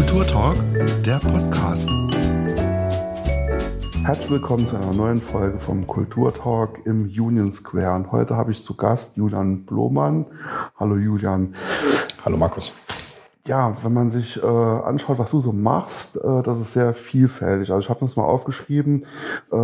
Kulturtalk, der Podcast. Herzlich willkommen zu einer neuen Folge vom Kulturtalk im Union Square. Und heute habe ich zu Gast Julian Blomann. Hallo Julian. Hallo Markus ja, wenn man sich äh, anschaut, was du so machst, äh, das ist sehr vielfältig. Also ich habe das mal aufgeschrieben. Äh,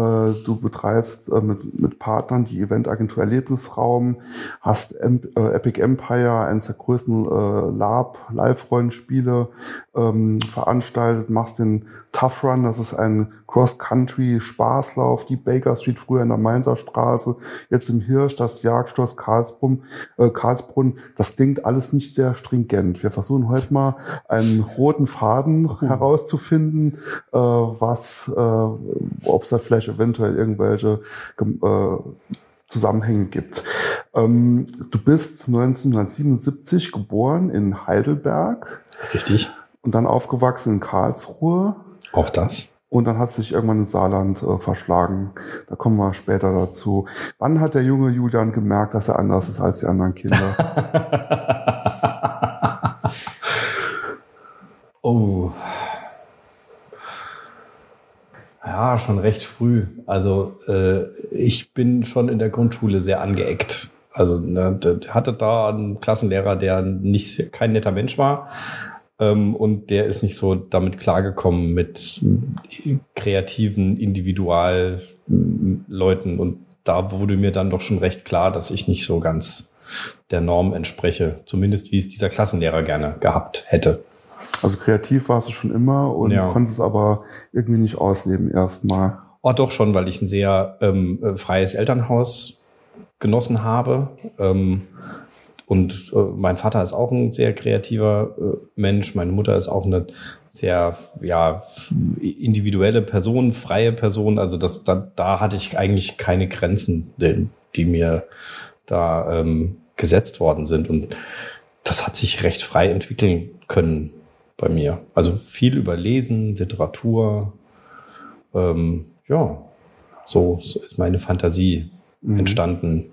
du betreibst äh, mit, mit Partnern die Eventagentur Erlebnisraum, hast M äh, Epic Empire, eines der größten äh, Lab, Live-Rollenspiele ähm, veranstaltet, machst den Tough Run, das ist ein Cross-Country-Spaßlauf, die Baker Street früher in der Mainzer Straße, jetzt im Hirsch, das Jagdschloss Karlsbrunn, äh, Karlsbrunn. Das klingt alles nicht sehr stringent. Wir versuchen heute mal einen roten Faden uh. herauszufinden, äh, was, äh, ob es da vielleicht eventuell irgendwelche äh, Zusammenhänge gibt. Ähm, du bist 1977 geboren in Heidelberg. Richtig. Und dann aufgewachsen in Karlsruhe. Auch das. Und dann hat sich irgendwann ins Saarland äh, verschlagen. Da kommen wir später dazu. Wann hat der junge Julian gemerkt, dass er anders ist als die anderen Kinder? oh. Ja, schon recht früh. Also äh, ich bin schon in der Grundschule sehr angeeckt. Also ne, hatte da einen Klassenlehrer, der nicht kein netter Mensch war ähm, und der ist nicht so damit klargekommen mit kreativen Individualleuten. Und da wurde mir dann doch schon recht klar, dass ich nicht so ganz der Norm entspreche. Zumindest wie es dieser Klassenlehrer gerne gehabt hätte. Also kreativ warst du schon immer und ja. konntest aber irgendwie nicht ausleben erstmal. Oh, doch schon, weil ich ein sehr ähm, äh, freies Elternhaus genossen habe. Ähm, und äh, mein Vater ist auch ein sehr kreativer äh, Mensch. Meine Mutter ist auch eine sehr ja individuelle Person, freie Person. Also das, da, da hatte ich eigentlich keine Grenzen, die, die mir da ähm, gesetzt worden sind. Und das hat sich recht frei entwickeln können bei mir. Also viel über Lesen, Literatur. Ähm, ja, so, so ist meine Fantasie mhm. entstanden.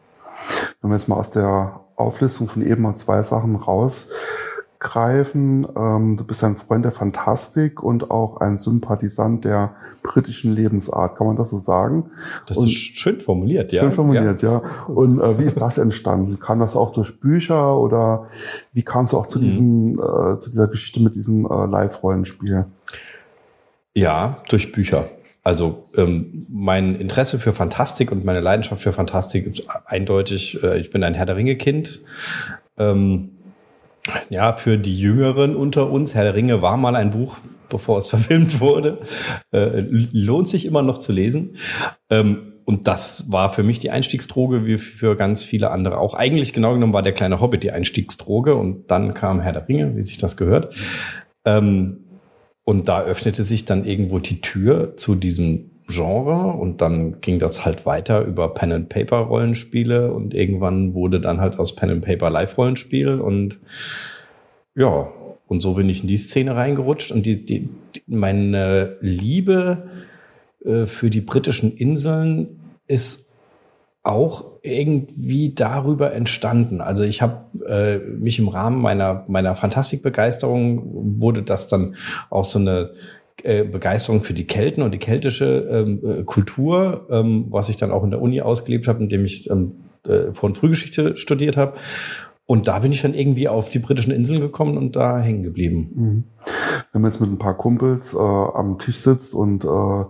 Wenn wir jetzt mal aus der Auflistung von eben mal zwei Sachen rausgreifen. Ähm, du bist ein Freund der Fantastik und auch ein Sympathisant der britischen Lebensart. Kann man das so sagen? Das und ist schön formuliert, ja. Schön formuliert, ja. ja. Und äh, wie ist das entstanden? Kam das auch durch Bücher oder wie kamst du auch zu mhm. diesem, äh, zu dieser Geschichte mit diesem äh, Live-Rollenspiel? Ja, durch Bücher. Also ähm, mein Interesse für Fantastik und meine Leidenschaft für Fantastik ist eindeutig, äh, ich bin ein Herr der Ringe-Kind. Ähm, ja, für die Jüngeren unter uns, Herr der Ringe war mal ein Buch, bevor es verfilmt wurde. Äh, lohnt sich immer noch zu lesen. Ähm, und das war für mich die Einstiegsdroge, wie für ganz viele andere auch. Eigentlich genau genommen war der kleine Hobbit die Einstiegsdroge und dann kam Herr der Ringe, wie sich das gehört. Ähm, und da öffnete sich dann irgendwo die Tür zu diesem Genre und dann ging das halt weiter über Pen and Paper Rollenspiele und irgendwann wurde dann halt aus Pen and Paper Live Rollenspiel und ja, und so bin ich in die Szene reingerutscht und die, die, die meine Liebe äh, für die britischen Inseln ist auch irgendwie darüber entstanden. Also ich habe äh, mich im Rahmen meiner meiner Fantastikbegeisterung wurde das dann auch so eine äh, Begeisterung für die Kelten und die keltische ähm, äh, Kultur, ähm, was ich dann auch in der Uni ausgelebt habe, indem ich ähm, äh, von Frühgeschichte studiert habe. Und da bin ich dann irgendwie auf die britischen Inseln gekommen und da hängen geblieben. Mhm. Wenn man jetzt mit ein paar Kumpels äh, am Tisch sitzt und äh,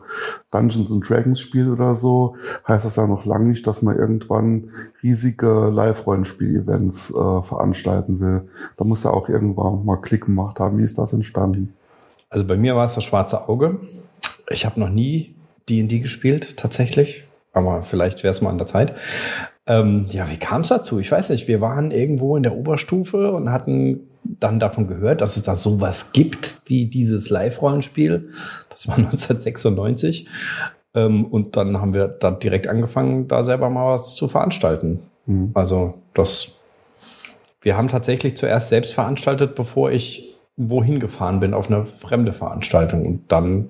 Dungeons and Dragons spielt oder so, heißt das ja noch lange nicht, dass man irgendwann riesige Live-Rollenspiel-Events äh, veranstalten will. Da muss ja auch irgendwann mal Klick gemacht haben. Wie ist das entstanden? Also bei mir war es das schwarze Auge. Ich habe noch nie D&D gespielt, tatsächlich. Aber vielleicht wäre es mal an der Zeit. Ähm, ja, wie kam es dazu? Ich weiß nicht. Wir waren irgendwo in der Oberstufe und hatten dann davon gehört, dass es da sowas gibt wie dieses Live-Rollenspiel. Das war 1996. Ähm, und dann haben wir da direkt angefangen, da selber mal was zu veranstalten. Mhm. Also das, wir haben tatsächlich zuerst selbst veranstaltet, bevor ich wohin gefahren bin auf eine fremde Veranstaltung und dann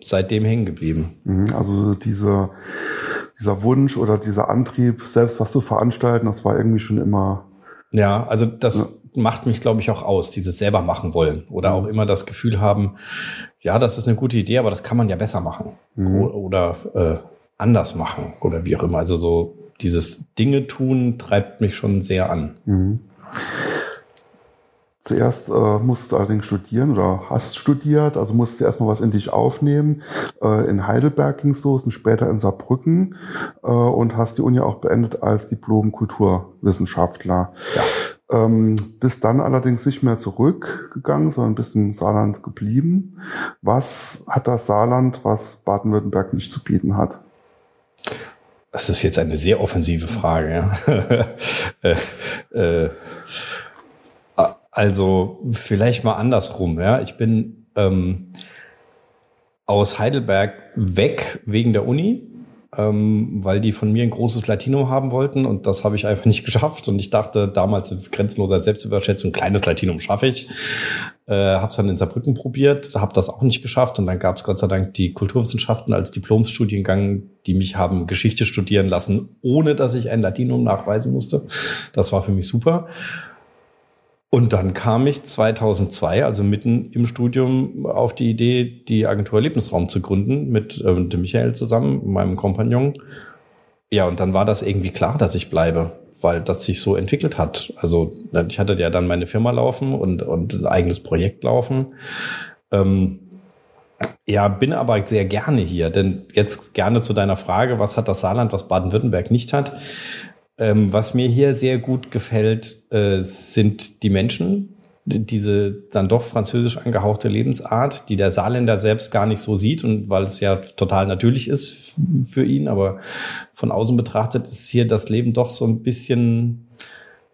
seitdem hängen geblieben. Mhm. Also diese dieser Wunsch oder dieser Antrieb, selbst was zu veranstalten, das war irgendwie schon immer. Ja, also das, ja. Macht mich, glaube ich, auch aus, dieses selber machen wollen oder auch immer das Gefühl haben, ja, das ist eine gute Idee, aber das kann man ja besser machen Mhm. oder, äh, anders machen oder wie auch immer. Also so dieses Dinge tun treibt mich schon sehr an. Mhm. Zuerst äh, musst du allerdings studieren oder hast studiert, also musst du erstmal was in dich aufnehmen. Äh, in Heidelberg ging es los und später in Saarbrücken äh, und hast die Uni auch beendet als Diplom-Kulturwissenschaftler. Ähm, bist dann allerdings nicht mehr zurückgegangen, sondern bist im Saarland geblieben. Was hat das Saarland, was Baden-Württemberg nicht zu bieten hat? Das ist jetzt eine sehr offensive Frage. Ja. äh, äh, also vielleicht mal andersrum. Ja, ich bin ähm, aus Heidelberg weg wegen der Uni, ähm, weil die von mir ein großes Latinum haben wollten und das habe ich einfach nicht geschafft. Und ich dachte damals in grenzenloser Selbstüberschätzung, ein kleines Latinum schaffe ich. Äh, habe es dann in Saarbrücken probiert, habe das auch nicht geschafft und dann gab es Gott sei Dank die Kulturwissenschaften als Diplomstudiengang, die mich haben Geschichte studieren lassen, ohne dass ich ein Latinum nachweisen musste. Das war für mich super. Und dann kam ich 2002, also mitten im Studium, auf die Idee, die Agentur Lebensraum zu gründen mit äh, dem Michael zusammen, meinem Kompagnon. Ja, und dann war das irgendwie klar, dass ich bleibe, weil das sich so entwickelt hat. Also ich hatte ja dann meine Firma laufen und, und ein eigenes Projekt laufen. Ähm, ja, bin aber sehr gerne hier, denn jetzt gerne zu deiner Frage, was hat das Saarland, was Baden-Württemberg nicht hat? Ähm, was mir hier sehr gut gefällt, äh, sind die Menschen, diese dann doch französisch angehauchte Lebensart, die der Saarländer selbst gar nicht so sieht und weil es ja total natürlich ist für ihn, aber von außen betrachtet ist hier das Leben doch so ein bisschen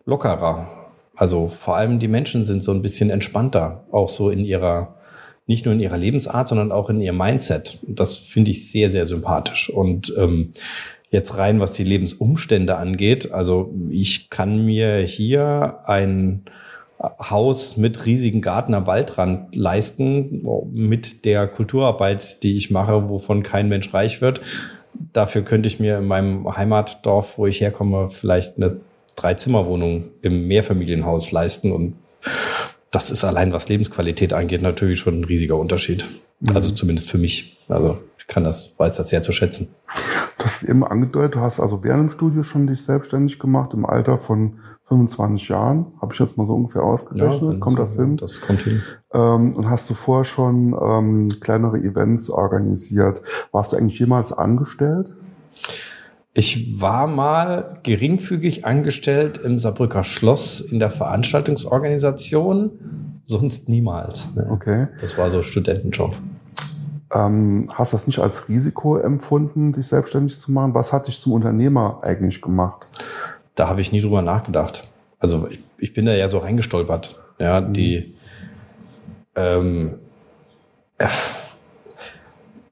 lockerer. Also vor allem die Menschen sind so ein bisschen entspannter, auch so in ihrer, nicht nur in ihrer Lebensart, sondern auch in ihrem Mindset. Das finde ich sehr, sehr sympathisch. Und ähm, jetzt rein, was die Lebensumstände angeht. Also ich kann mir hier ein Haus mit riesigen Garten am Waldrand leisten, mit der Kulturarbeit, die ich mache, wovon kein Mensch reich wird. Dafür könnte ich mir in meinem Heimatdorf, wo ich herkomme, vielleicht eine Dreizimmerwohnung im Mehrfamilienhaus leisten. Und das ist allein, was Lebensqualität angeht, natürlich schon ein riesiger Unterschied. Also zumindest für mich. Also ich kann das, weiß das sehr zu schätzen. Du hast eben angedeutet, du hast also während dem Studio schon dich selbstständig gemacht, im Alter von 25 Jahren, habe ich jetzt mal so ungefähr ausgerechnet, kommt das hin? Das kommt hin. Ähm, und hast du vorher schon ähm, kleinere Events organisiert. Warst du eigentlich jemals angestellt? Ich war mal geringfügig angestellt im Saarbrücker Schloss in der Veranstaltungsorganisation, sonst niemals. Ne? Okay. Das war so Studentenjob. Ähm, hast das nicht als Risiko empfunden, dich selbstständig zu machen? Was hat dich zum Unternehmer eigentlich gemacht? Da habe ich nie drüber nachgedacht. Also ich, ich bin da ja so reingestolpert. Ja, die ähm, äh,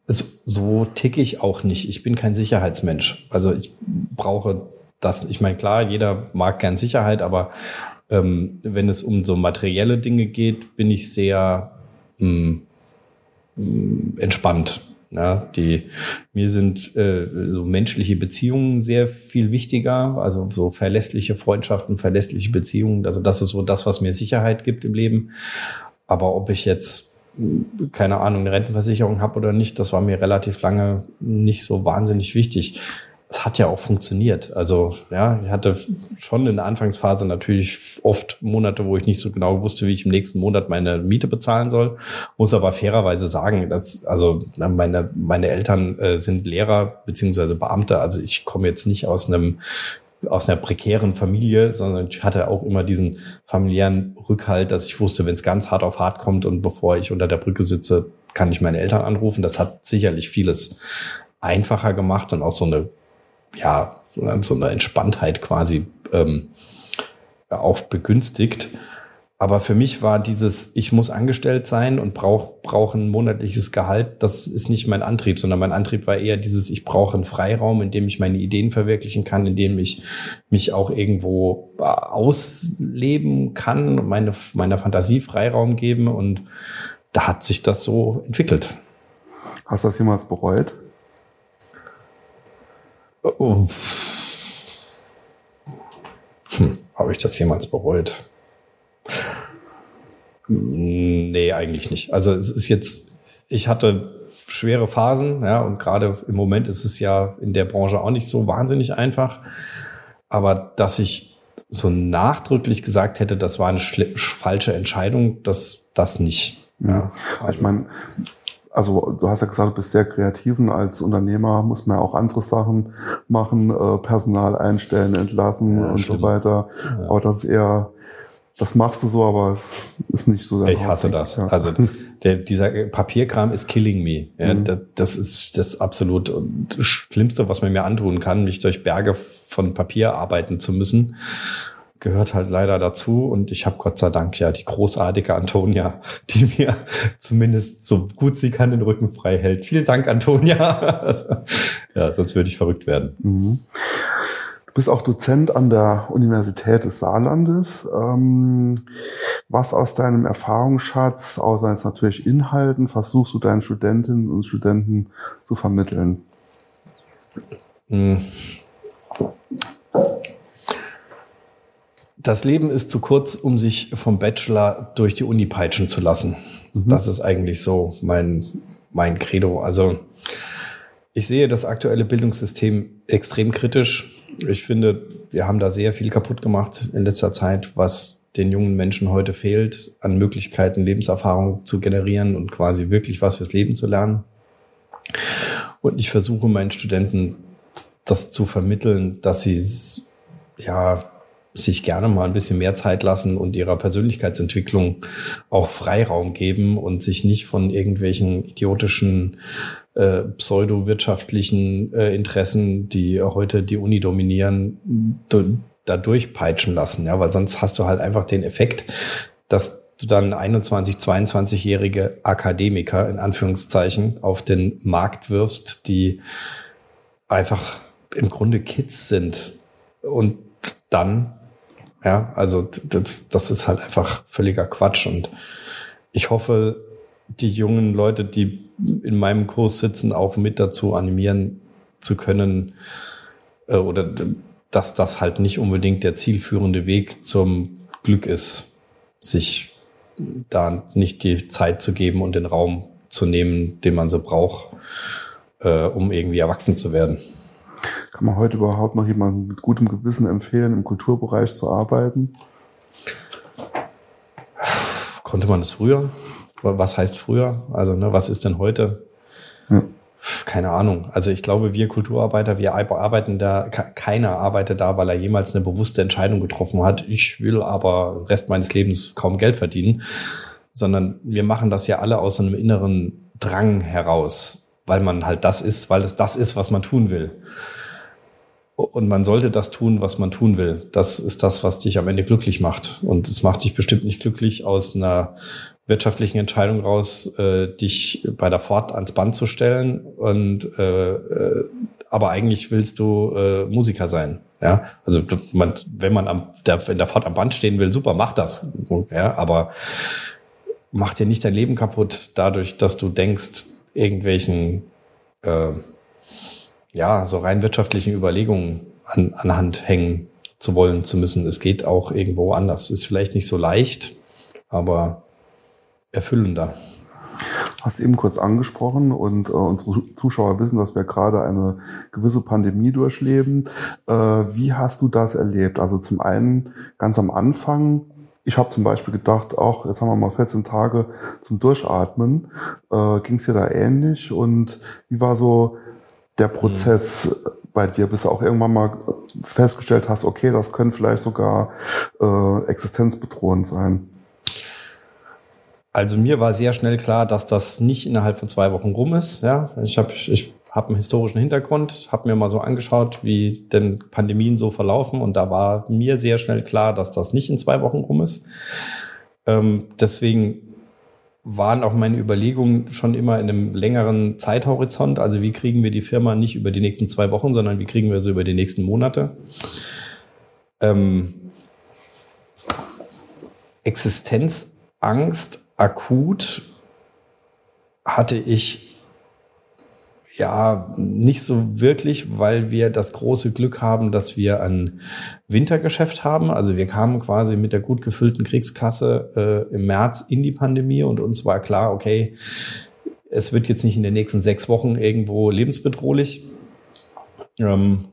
so, so tick ich auch nicht. Ich bin kein Sicherheitsmensch. Also ich brauche das. Ich meine, klar, jeder mag gern Sicherheit, aber ähm, wenn es um so materielle Dinge geht, bin ich sehr mh, mh, entspannt. Ja, die, mir sind äh, so menschliche Beziehungen sehr viel wichtiger, also so verlässliche Freundschaften, verlässliche Beziehungen. Also das ist so das, was mir Sicherheit gibt im Leben. Aber ob ich jetzt, keine Ahnung, eine Rentenversicherung habe oder nicht, das war mir relativ lange nicht so wahnsinnig wichtig. Es hat ja auch funktioniert. Also ja, ich hatte schon in der Anfangsphase natürlich oft Monate, wo ich nicht so genau wusste, wie ich im nächsten Monat meine Miete bezahlen soll. Muss aber fairerweise sagen, dass also meine meine Eltern äh, sind Lehrer beziehungsweise Beamte. Also ich komme jetzt nicht aus einem aus einer prekären Familie, sondern ich hatte auch immer diesen familiären Rückhalt, dass ich wusste, wenn es ganz hart auf hart kommt und bevor ich unter der Brücke sitze, kann ich meine Eltern anrufen. Das hat sicherlich vieles einfacher gemacht und auch so eine ja, so eine Entspanntheit quasi ähm, auch begünstigt. Aber für mich war dieses, ich muss angestellt sein und brauche brauch ein monatliches Gehalt, das ist nicht mein Antrieb, sondern mein Antrieb war eher dieses, ich brauche einen Freiraum, in dem ich meine Ideen verwirklichen kann, in dem ich mich auch irgendwo ausleben kann, meine, meiner Fantasie Freiraum geben und da hat sich das so entwickelt. Hast du das jemals bereut? Oh. Hm, habe ich das jemals bereut? Nee, eigentlich nicht. Also es ist jetzt, ich hatte schwere Phasen, ja, und gerade im Moment ist es ja in der Branche auch nicht so wahnsinnig einfach. Aber dass ich so nachdrücklich gesagt hätte, das war eine falsche Entscheidung, das, das nicht. Ja, also. ich meine, also du hast ja gesagt, du bist sehr kreativ und als Unternehmer muss man ja auch andere Sachen machen, äh, Personal einstellen, entlassen ja, und stimmt. so weiter. Ja. Aber das ist eher, das machst du so, aber es ist nicht so. Ich hasse das. Ja. Also der, dieser Papierkram ist killing me. Ja, mhm. das, das ist das absolut Schlimmste, was man mir antun kann, mich durch Berge von Papier arbeiten zu müssen gehört halt leider dazu. Und ich habe Gott sei Dank ja die großartige Antonia, die mir zumindest so gut sie kann den Rücken frei hält. Vielen Dank, Antonia. ja, sonst würde ich verrückt werden. Mhm. Du bist auch Dozent an der Universität des Saarlandes. Ähm, was aus deinem Erfahrungsschatz, außer jetzt natürlich Inhalten, versuchst du deinen Studentinnen und Studenten zu vermitteln? Mhm das Leben ist zu kurz, um sich vom Bachelor durch die Uni peitschen zu lassen. Mhm. Das ist eigentlich so mein, mein Credo. Also ich sehe das aktuelle Bildungssystem extrem kritisch. Ich finde, wir haben da sehr viel kaputt gemacht in letzter Zeit, was den jungen Menschen heute fehlt, an Möglichkeiten, Lebenserfahrung zu generieren und quasi wirklich was fürs Leben zu lernen. Und ich versuche meinen Studenten das zu vermitteln, dass sie ja sich gerne mal ein bisschen mehr Zeit lassen und ihrer Persönlichkeitsentwicklung auch Freiraum geben und sich nicht von irgendwelchen idiotischen äh, pseudowirtschaftlichen äh, Interessen, die heute die Uni dominieren, da durchpeitschen lassen. Ja, weil sonst hast du halt einfach den Effekt, dass du dann 21, 22-jährige Akademiker in Anführungszeichen auf den Markt wirfst, die einfach im Grunde Kids sind und dann ja, also das, das ist halt einfach völliger Quatsch. Und ich hoffe, die jungen Leute, die in meinem Kurs sitzen, auch mit dazu animieren zu können, äh, oder dass das halt nicht unbedingt der zielführende Weg zum Glück ist, sich da nicht die Zeit zu geben und den Raum zu nehmen, den man so braucht, äh, um irgendwie erwachsen zu werden. Kann man heute überhaupt noch jemandem mit gutem Gewissen empfehlen, im Kulturbereich zu arbeiten? Konnte man das früher? Was heißt früher? Also, ne, was ist denn heute? Ja. Keine Ahnung. Also ich glaube, wir Kulturarbeiter, wir arbeiten da, keiner arbeitet da, weil er jemals eine bewusste Entscheidung getroffen hat. Ich will aber Rest meines Lebens kaum Geld verdienen, sondern wir machen das ja alle aus einem inneren Drang heraus, weil man halt das ist, weil es das ist, was man tun will. Und man sollte das tun, was man tun will. Das ist das, was dich am Ende glücklich macht. Und es macht dich bestimmt nicht glücklich aus einer wirtschaftlichen Entscheidung raus, äh, dich bei der Fahrt ans Band zu stellen. Und äh, äh, aber eigentlich willst du äh, Musiker sein. Ja, also man, wenn man am, der, in der Fahrt am Band stehen will, super, mach das. Ja, aber mach dir nicht dein Leben kaputt dadurch, dass du denkst, irgendwelchen äh, ja, so rein wirtschaftlichen Überlegungen an, anhand hängen zu wollen, zu müssen. Es geht auch irgendwo anders. Ist vielleicht nicht so leicht, aber erfüllender. Hast eben kurz angesprochen und äh, unsere Zuschauer wissen, dass wir gerade eine gewisse Pandemie durchleben. Äh, wie hast du das erlebt? Also zum einen ganz am Anfang, ich habe zum Beispiel gedacht, auch jetzt haben wir mal 14 Tage zum Durchatmen. Äh, Ging es dir da ähnlich? Und wie war so der Prozess mhm. bei dir, bis du auch irgendwann mal festgestellt hast, okay, das können vielleicht sogar äh, existenzbedrohend sein? Also mir war sehr schnell klar, dass das nicht innerhalb von zwei Wochen rum ist. Ja, ich habe ich hab einen historischen Hintergrund, habe mir mal so angeschaut, wie denn Pandemien so verlaufen und da war mir sehr schnell klar, dass das nicht in zwei Wochen rum ist. Ähm, deswegen waren auch meine Überlegungen schon immer in einem längeren Zeithorizont. Also wie kriegen wir die Firma nicht über die nächsten zwei Wochen, sondern wie kriegen wir sie über die nächsten Monate? Ähm, Existenzangst akut hatte ich ja, nicht so wirklich, weil wir das große Glück haben, dass wir ein Wintergeschäft haben. Also wir kamen quasi mit der gut gefüllten Kriegskasse äh, im März in die Pandemie und uns war klar, okay, es wird jetzt nicht in den nächsten sechs Wochen irgendwo lebensbedrohlich. Ähm,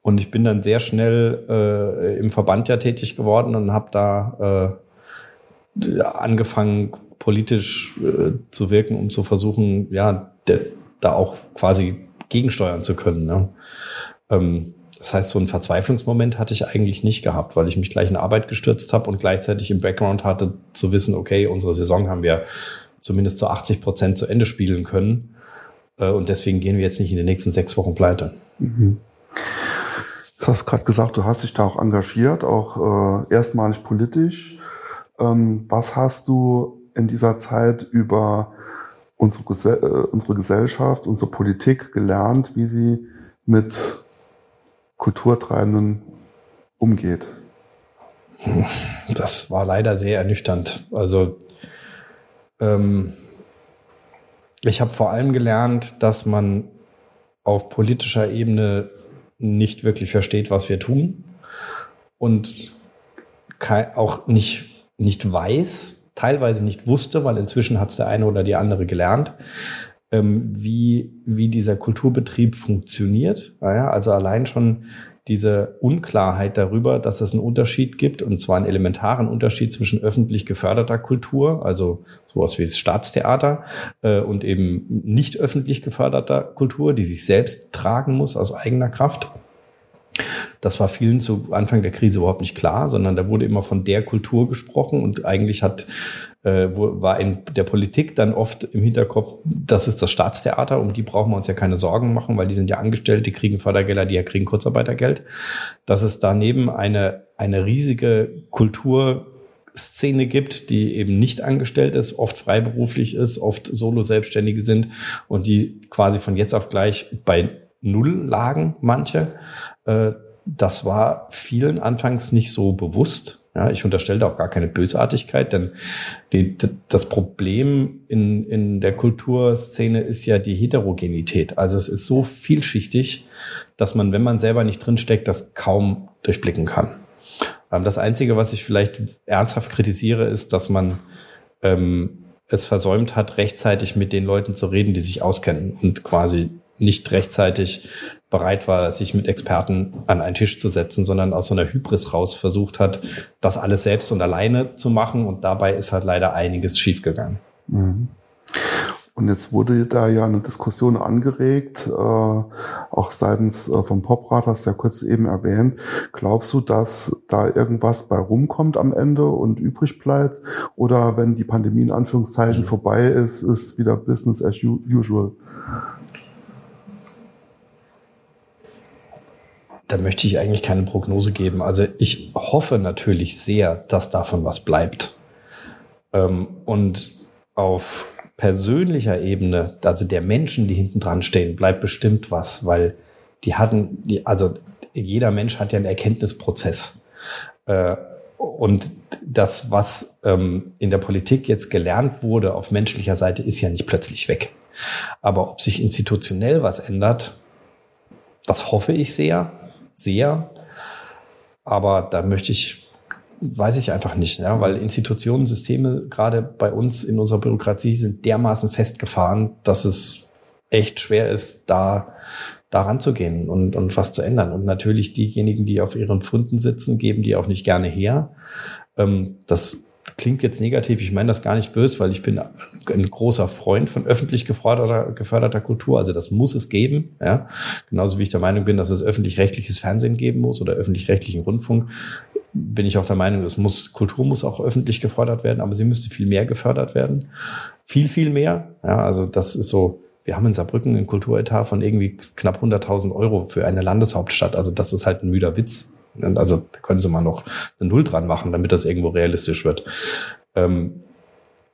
und ich bin dann sehr schnell äh, im Verband ja tätig geworden und habe da äh, angefangen, politisch äh, zu wirken, um zu versuchen, ja, der, da auch quasi gegensteuern zu können. Ne? Ähm, das heißt, so einen Verzweiflungsmoment hatte ich eigentlich nicht gehabt, weil ich mich gleich in Arbeit gestürzt habe und gleichzeitig im Background hatte zu wissen, okay, unsere Saison haben wir zumindest zu 80 Prozent zu Ende spielen können. Äh, und deswegen gehen wir jetzt nicht in den nächsten sechs Wochen pleite. Mhm. Du hast gerade gesagt, du hast dich da auch engagiert, auch äh, erstmalig politisch. Ähm, was hast du in dieser Zeit über unsere, Gesell äh, unsere Gesellschaft, unsere Politik gelernt, wie sie mit Kulturtreibenden umgeht? Das war leider sehr ernüchternd. Also ähm, ich habe vor allem gelernt, dass man auf politischer Ebene nicht wirklich versteht, was wir tun und auch nicht, nicht weiß, teilweise nicht wusste, weil inzwischen hat es der eine oder die andere gelernt, ähm, wie, wie dieser Kulturbetrieb funktioniert. Naja, also allein schon diese Unklarheit darüber, dass es einen Unterschied gibt, und zwar einen elementaren Unterschied zwischen öffentlich geförderter Kultur, also sowas wie das Staatstheater, äh, und eben nicht öffentlich geförderter Kultur, die sich selbst tragen muss aus eigener Kraft. Das war vielen zu Anfang der Krise überhaupt nicht klar, sondern da wurde immer von der Kultur gesprochen und eigentlich hat äh, war in der Politik dann oft im Hinterkopf, das ist das Staatstheater, um die brauchen wir uns ja keine Sorgen machen, weil die sind ja angestellt, die kriegen Fördergelder, die ja kriegen Kurzarbeitergeld. Dass es daneben eine, eine riesige Kultur Szene gibt, die eben nicht angestellt ist, oft freiberuflich ist, oft Solo-Selbstständige sind und die quasi von jetzt auf gleich bei Null lagen, manche. Äh, das war vielen anfangs nicht so bewusst. Ja, ich unterstelle auch gar keine Bösartigkeit, denn die, das Problem in, in der Kulturszene ist ja die Heterogenität. Also es ist so vielschichtig, dass man, wenn man selber nicht drinsteckt, das kaum durchblicken kann. Ähm, das Einzige, was ich vielleicht ernsthaft kritisiere, ist, dass man ähm, es versäumt hat, rechtzeitig mit den Leuten zu reden, die sich auskennen und quasi nicht rechtzeitig bereit war, sich mit Experten an einen Tisch zu setzen, sondern aus so einer Hybris raus versucht hat, das alles selbst und alleine zu machen. Und dabei ist halt leider einiges schiefgegangen. Mhm. Und jetzt wurde da ja eine Diskussion angeregt, äh, auch seitens äh, vom Poprat, hast du ja kurz eben erwähnt. Glaubst du, dass da irgendwas bei rumkommt am Ende und übrig bleibt? Oder wenn die Pandemie in Anführungszeichen mhm. vorbei ist, ist wieder Business as usual? Da möchte ich eigentlich keine Prognose geben. Also ich hoffe natürlich sehr, dass davon was bleibt. Ähm, und auf persönlicher Ebene, also der Menschen, die hinten dran stehen, bleibt bestimmt was, weil die hatten, die, also jeder Mensch hat ja einen Erkenntnisprozess. Äh, und das, was ähm, in der Politik jetzt gelernt wurde auf menschlicher Seite, ist ja nicht plötzlich weg. Aber ob sich institutionell was ändert, das hoffe ich sehr sehr. Aber da möchte ich, weiß ich einfach nicht, ja, weil Institutionen, Systeme gerade bei uns in unserer Bürokratie sind dermaßen festgefahren, dass es echt schwer ist, da da ranzugehen und, und was zu ändern. Und natürlich diejenigen, die auf ihren Pfunden sitzen, geben die auch nicht gerne her. Ähm, das klingt jetzt negativ, ich meine das gar nicht böse, weil ich bin ein großer Freund von öffentlich geförderter, geförderter Kultur. Also das muss es geben. Ja? Genauso wie ich der Meinung bin, dass es öffentlich-rechtliches Fernsehen geben muss oder öffentlich-rechtlichen Rundfunk, bin ich auch der Meinung, es muss, Kultur muss auch öffentlich gefördert werden, aber sie müsste viel mehr gefördert werden. Viel, viel mehr. Ja, also das ist so, wir haben in Saarbrücken einen Kulturetat von irgendwie knapp 100.000 Euro für eine Landeshauptstadt. Also das ist halt ein müder Witz. Also da können Sie mal noch eine Null dran machen, damit das irgendwo realistisch wird. Ähm,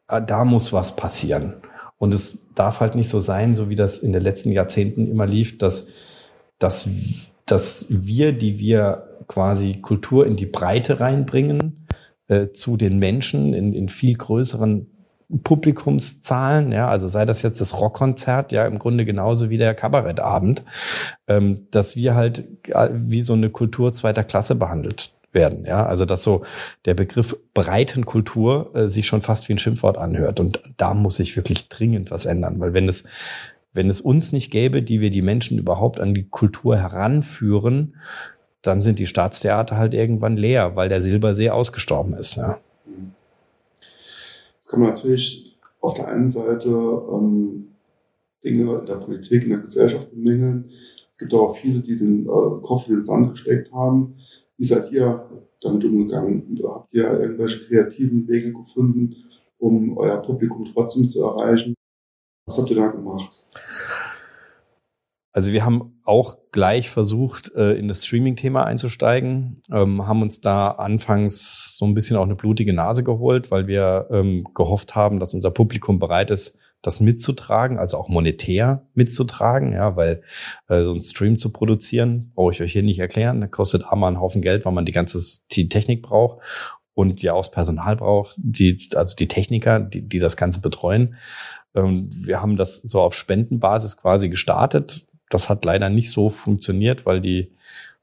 ah, da muss was passieren. Und es darf halt nicht so sein, so wie das in den letzten Jahrzehnten immer lief, dass, dass, dass wir, die wir quasi Kultur in die Breite reinbringen, äh, zu den Menschen in, in viel größeren Publikumszahlen, ja, also sei das jetzt das Rockkonzert, ja, im Grunde genauso wie der Kabarettabend, ähm, dass wir halt äh, wie so eine Kultur zweiter Klasse behandelt werden. Ja, also dass so der Begriff Breitenkultur äh, sich schon fast wie ein Schimpfwort anhört. Und da muss sich wirklich dringend was ändern, weil wenn es wenn es uns nicht gäbe, die wir die Menschen überhaupt an die Kultur heranführen, dann sind die Staatstheater halt irgendwann leer, weil der Silbersee ausgestorben ist. Ja. Kann man natürlich auf der einen Seite ähm, Dinge in der Politik, in der Gesellschaft bemängeln. Es gibt auch viele, die den äh, Kopf in den Sand gesteckt haben. Wie seid ihr damit umgegangen? Habt ihr irgendwelche kreativen Wege gefunden, um euer Publikum trotzdem zu erreichen? Was habt ihr da gemacht? Also wir haben auch gleich versucht, äh, in das Streaming-Thema einzusteigen, ähm, haben uns da anfangs so ein bisschen auch eine blutige Nase geholt, weil wir ähm, gehofft haben, dass unser Publikum bereit ist, das mitzutragen, also auch monetär mitzutragen, ja, weil äh, so ein Stream zu produzieren, brauche ich euch hier nicht erklären, das kostet einmal einen Haufen Geld, weil man die ganze Technik braucht und ja auch das Personal braucht, die, also die Techniker, die, die das Ganze betreuen. Ähm, wir haben das so auf Spendenbasis quasi gestartet. Das hat leider nicht so funktioniert, weil die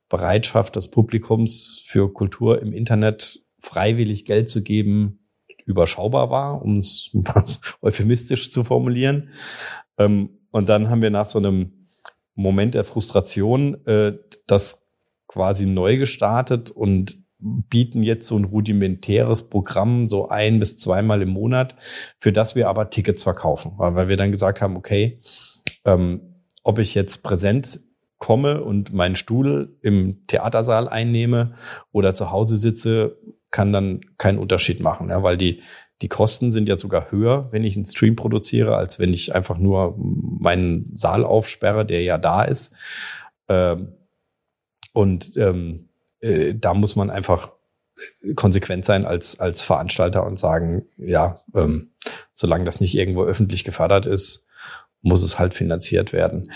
Bereitschaft des Publikums für Kultur im Internet freiwillig Geld zu geben überschaubar war, um es euphemistisch zu formulieren. Ähm, und dann haben wir nach so einem Moment der Frustration äh, das quasi neu gestartet und bieten jetzt so ein rudimentäres Programm so ein bis zweimal im Monat, für das wir aber Tickets verkaufen, weil, wir dann gesagt haben, okay, ähm, ob ich jetzt präsent komme und meinen Stuhl im Theatersaal einnehme oder zu Hause sitze, kann dann keinen Unterschied machen, ja, weil die, die Kosten sind ja sogar höher, wenn ich einen Stream produziere, als wenn ich einfach nur meinen Saal aufsperre, der ja da ist. Ähm, und ähm, äh, da muss man einfach konsequent sein als, als Veranstalter und sagen, ja, ähm, solange das nicht irgendwo öffentlich gefördert ist, muss es halt finanziert werden.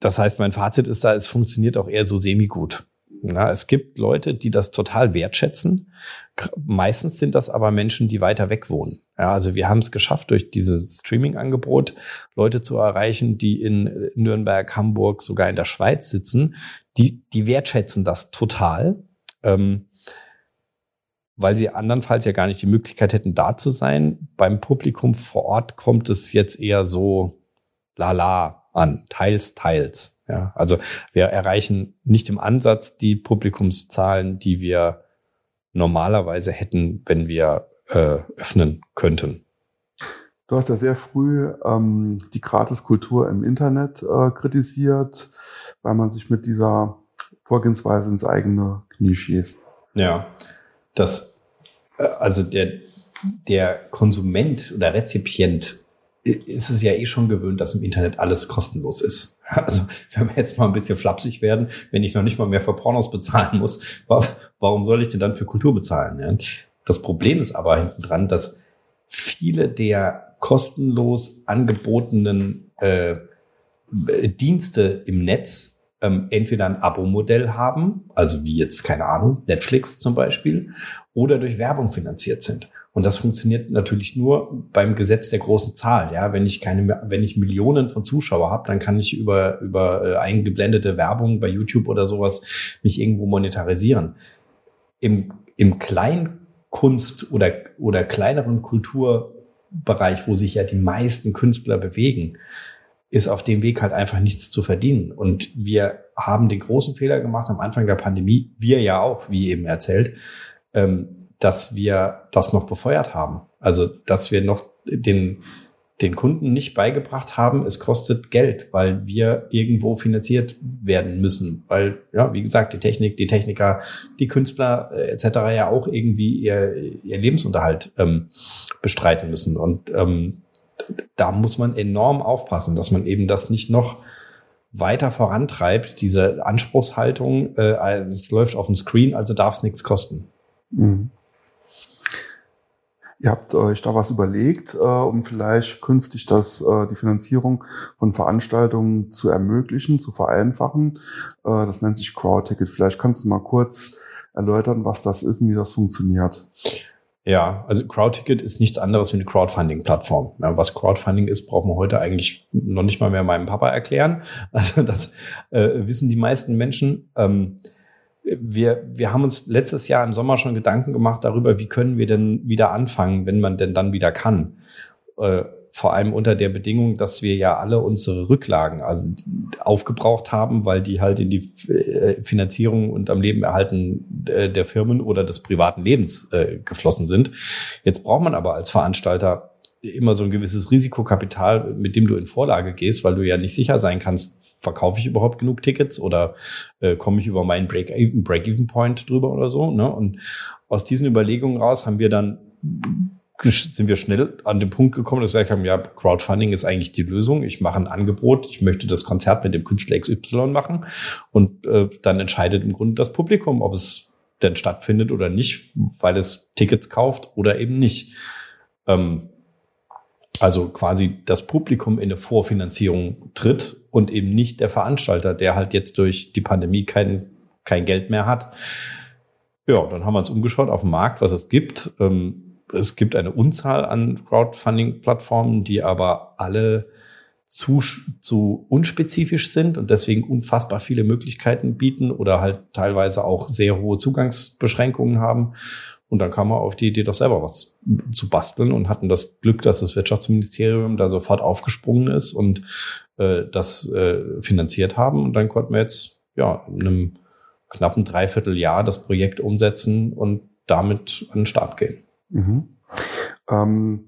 Das heißt, mein Fazit ist da, es funktioniert auch eher so semi-gut. Na, es gibt Leute, die das total wertschätzen. Meistens sind das aber Menschen, die weiter weg wohnen. Ja, also wir haben es geschafft, durch dieses Streaming-Angebot Leute zu erreichen, die in Nürnberg, Hamburg, sogar in der Schweiz sitzen. Die, die wertschätzen das total, ähm, weil sie andernfalls ja gar nicht die Möglichkeit hätten, da zu sein. Beim Publikum vor Ort kommt es jetzt eher so lala an, teils, teils. Ja, also wir erreichen nicht im Ansatz die Publikumszahlen, die wir normalerweise hätten, wenn wir äh, öffnen könnten. Du hast ja sehr früh ähm, die Gratiskultur im Internet äh, kritisiert, weil man sich mit dieser Vorgehensweise ins eigene Knie schießt. Ja, das, äh, also der, der Konsument oder Rezipient ist es ja eh schon gewöhnt, dass im Internet alles kostenlos ist. Also, wenn wir jetzt mal ein bisschen flapsig werden, wenn ich noch nicht mal mehr für Pornos bezahlen muss, warum soll ich denn dann für Kultur bezahlen? Das Problem ist aber hinten dran, dass viele der kostenlos angebotenen äh, Dienste im Netz ähm, entweder ein Abo-Modell haben, also wie jetzt, keine Ahnung, Netflix zum Beispiel, oder durch Werbung finanziert sind. Und das funktioniert natürlich nur beim Gesetz der großen Zahl. Ja, wenn ich keine, wenn ich Millionen von Zuschauer habe, dann kann ich über über äh, eingeblendete Werbung bei YouTube oder sowas mich irgendwo monetarisieren. Im im Kleinkunst oder oder kleineren Kulturbereich, wo sich ja die meisten Künstler bewegen, ist auf dem Weg halt einfach nichts zu verdienen. Und wir haben den großen Fehler gemacht am Anfang der Pandemie, wir ja auch, wie eben erzählt. Ähm, dass wir das noch befeuert haben. Also, dass wir noch den, den Kunden nicht beigebracht haben, es kostet Geld, weil wir irgendwo finanziert werden müssen. Weil, ja, wie gesagt, die Technik, die Techniker, die Künstler äh, etc. ja auch irgendwie ihr, ihr Lebensunterhalt ähm, bestreiten müssen. Und ähm, da muss man enorm aufpassen, dass man eben das nicht noch weiter vorantreibt, diese Anspruchshaltung, äh, es läuft auf dem Screen, also darf es nichts kosten. Mhm. Ihr habt euch da was überlegt, äh, um vielleicht künftig das, äh, die Finanzierung von Veranstaltungen zu ermöglichen, zu vereinfachen. Äh, das nennt sich Crowdticket. Vielleicht kannst du mal kurz erläutern, was das ist und wie das funktioniert. Ja, also Crowdticket ist nichts anderes wie eine Crowdfunding-Plattform. Ja, was Crowdfunding ist, braucht man heute eigentlich noch nicht mal mehr meinem Papa erklären. Also das äh, wissen die meisten Menschen. Ähm, wir, wir haben uns letztes Jahr im Sommer schon Gedanken gemacht darüber, wie können wir denn wieder anfangen, wenn man denn dann wieder kann. Äh, vor allem unter der Bedingung, dass wir ja alle unsere Rücklagen also aufgebraucht haben, weil die halt in die äh, Finanzierung und am Leben erhalten äh, der Firmen oder des privaten Lebens äh, geflossen sind. Jetzt braucht man aber als Veranstalter immer so ein gewisses Risikokapital, mit dem du in Vorlage gehst, weil du ja nicht sicher sein kannst, verkaufe ich überhaupt genug Tickets oder äh, komme ich über meinen Break-Even-Point Break drüber oder so. Ne? Und aus diesen Überlegungen raus haben wir dann sind wir schnell an den Punkt gekommen, dass wir gesagt haben, ja, Crowdfunding ist eigentlich die Lösung. Ich mache ein Angebot, ich möchte das Konzert mit dem Künstler XY machen und äh, dann entscheidet im Grunde das Publikum, ob es denn stattfindet oder nicht, weil es Tickets kauft oder eben nicht. Ähm, also quasi das Publikum in eine Vorfinanzierung tritt und eben nicht der Veranstalter, der halt jetzt durch die Pandemie kein, kein Geld mehr hat. Ja, dann haben wir uns umgeschaut auf dem Markt, was es gibt. Ähm, es gibt eine Unzahl an Crowdfunding-Plattformen, die aber alle zu, zu unspezifisch sind und deswegen unfassbar viele Möglichkeiten bieten oder halt teilweise auch sehr hohe Zugangsbeschränkungen haben. Und dann kam man auf die Idee, doch selber was zu basteln und hatten das Glück, dass das Wirtschaftsministerium da sofort aufgesprungen ist und äh, das äh, finanziert haben. Und dann konnten wir jetzt ja in einem knappen Dreivierteljahr das Projekt umsetzen und damit an den Start gehen. Mhm. Ähm,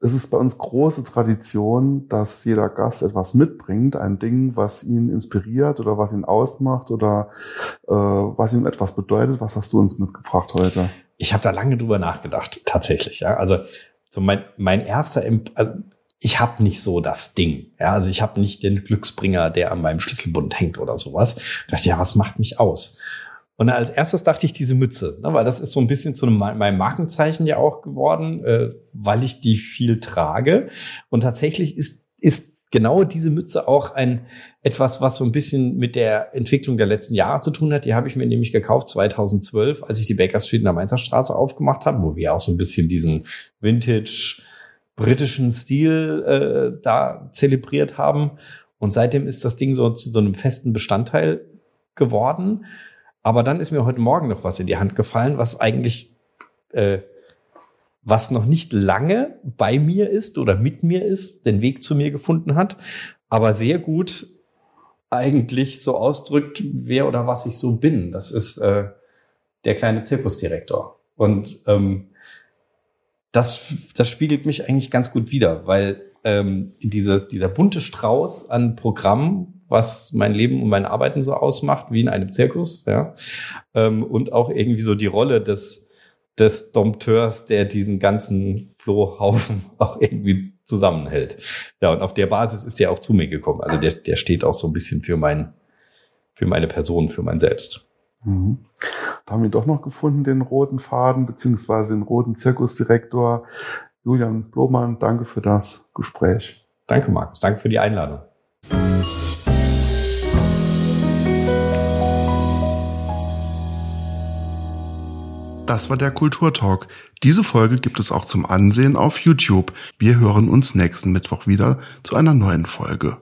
es ist bei uns große Tradition, dass jeder Gast etwas mitbringt, ein Ding, was ihn inspiriert oder was ihn ausmacht oder äh, was ihm etwas bedeutet. Was hast du uns mitgebracht heute? Ich habe da lange drüber nachgedacht, tatsächlich. Ja, also so mein mein erster, also ich habe nicht so das Ding. Ja, also ich habe nicht den Glücksbringer, der an meinem Schlüsselbund hängt oder sowas. Da dachte ja, was macht mich aus? Und als erstes dachte ich diese Mütze, ne, weil das ist so ein bisschen zu einem, meinem Markenzeichen ja auch geworden, äh, weil ich die viel trage. Und tatsächlich ist, ist genau diese Mütze auch ein etwas, was so ein bisschen mit der Entwicklung der letzten Jahre zu tun hat. Die habe ich mir nämlich gekauft 2012, als ich die Baker Street in der Mainzer Straße aufgemacht habe, wo wir auch so ein bisschen diesen Vintage britischen Stil äh, da zelebriert haben. Und seitdem ist das Ding so zu so einem festen Bestandteil geworden. Aber dann ist mir heute Morgen noch was in die Hand gefallen, was eigentlich, äh, was noch nicht lange bei mir ist oder mit mir ist, den Weg zu mir gefunden hat, aber sehr gut eigentlich so ausdrückt, wer oder was ich so bin. Das ist äh, der kleine Zirkusdirektor. Und ähm, das, das spiegelt mich eigentlich ganz gut wider, weil ähm, dieser, dieser bunte Strauß an Programmen was mein Leben und mein Arbeiten so ausmacht, wie in einem Zirkus, ja. Ähm, und auch irgendwie so die Rolle des, des Dompteurs, der diesen ganzen Flohhaufen auch irgendwie zusammenhält. Ja, und auf der Basis ist der auch zu mir gekommen. Also der, der steht auch so ein bisschen für mein, für meine Person, für mein Selbst. Mhm. Da haben wir doch noch gefunden, den roten Faden, beziehungsweise den roten Zirkusdirektor. Julian Blomann, danke für das Gespräch. Danke, Markus. Danke für die Einladung. Das war der Kulturtalk. Diese Folge gibt es auch zum Ansehen auf YouTube. Wir hören uns nächsten Mittwoch wieder zu einer neuen Folge.